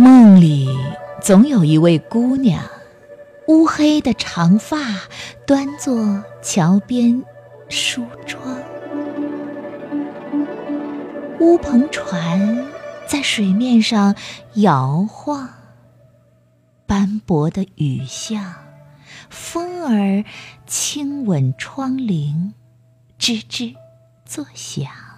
梦里总有一位姑娘，乌黑的长发，端坐桥边梳妆。乌篷船在水面上摇晃，斑驳的雨巷，风儿轻吻窗棂，吱吱作响。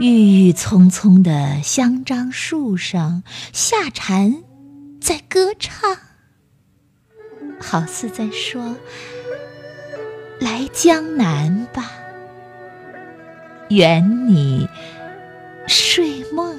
郁郁葱葱的香樟树上，夏蝉在歌唱，好似在说：“来江南吧，圆你睡梦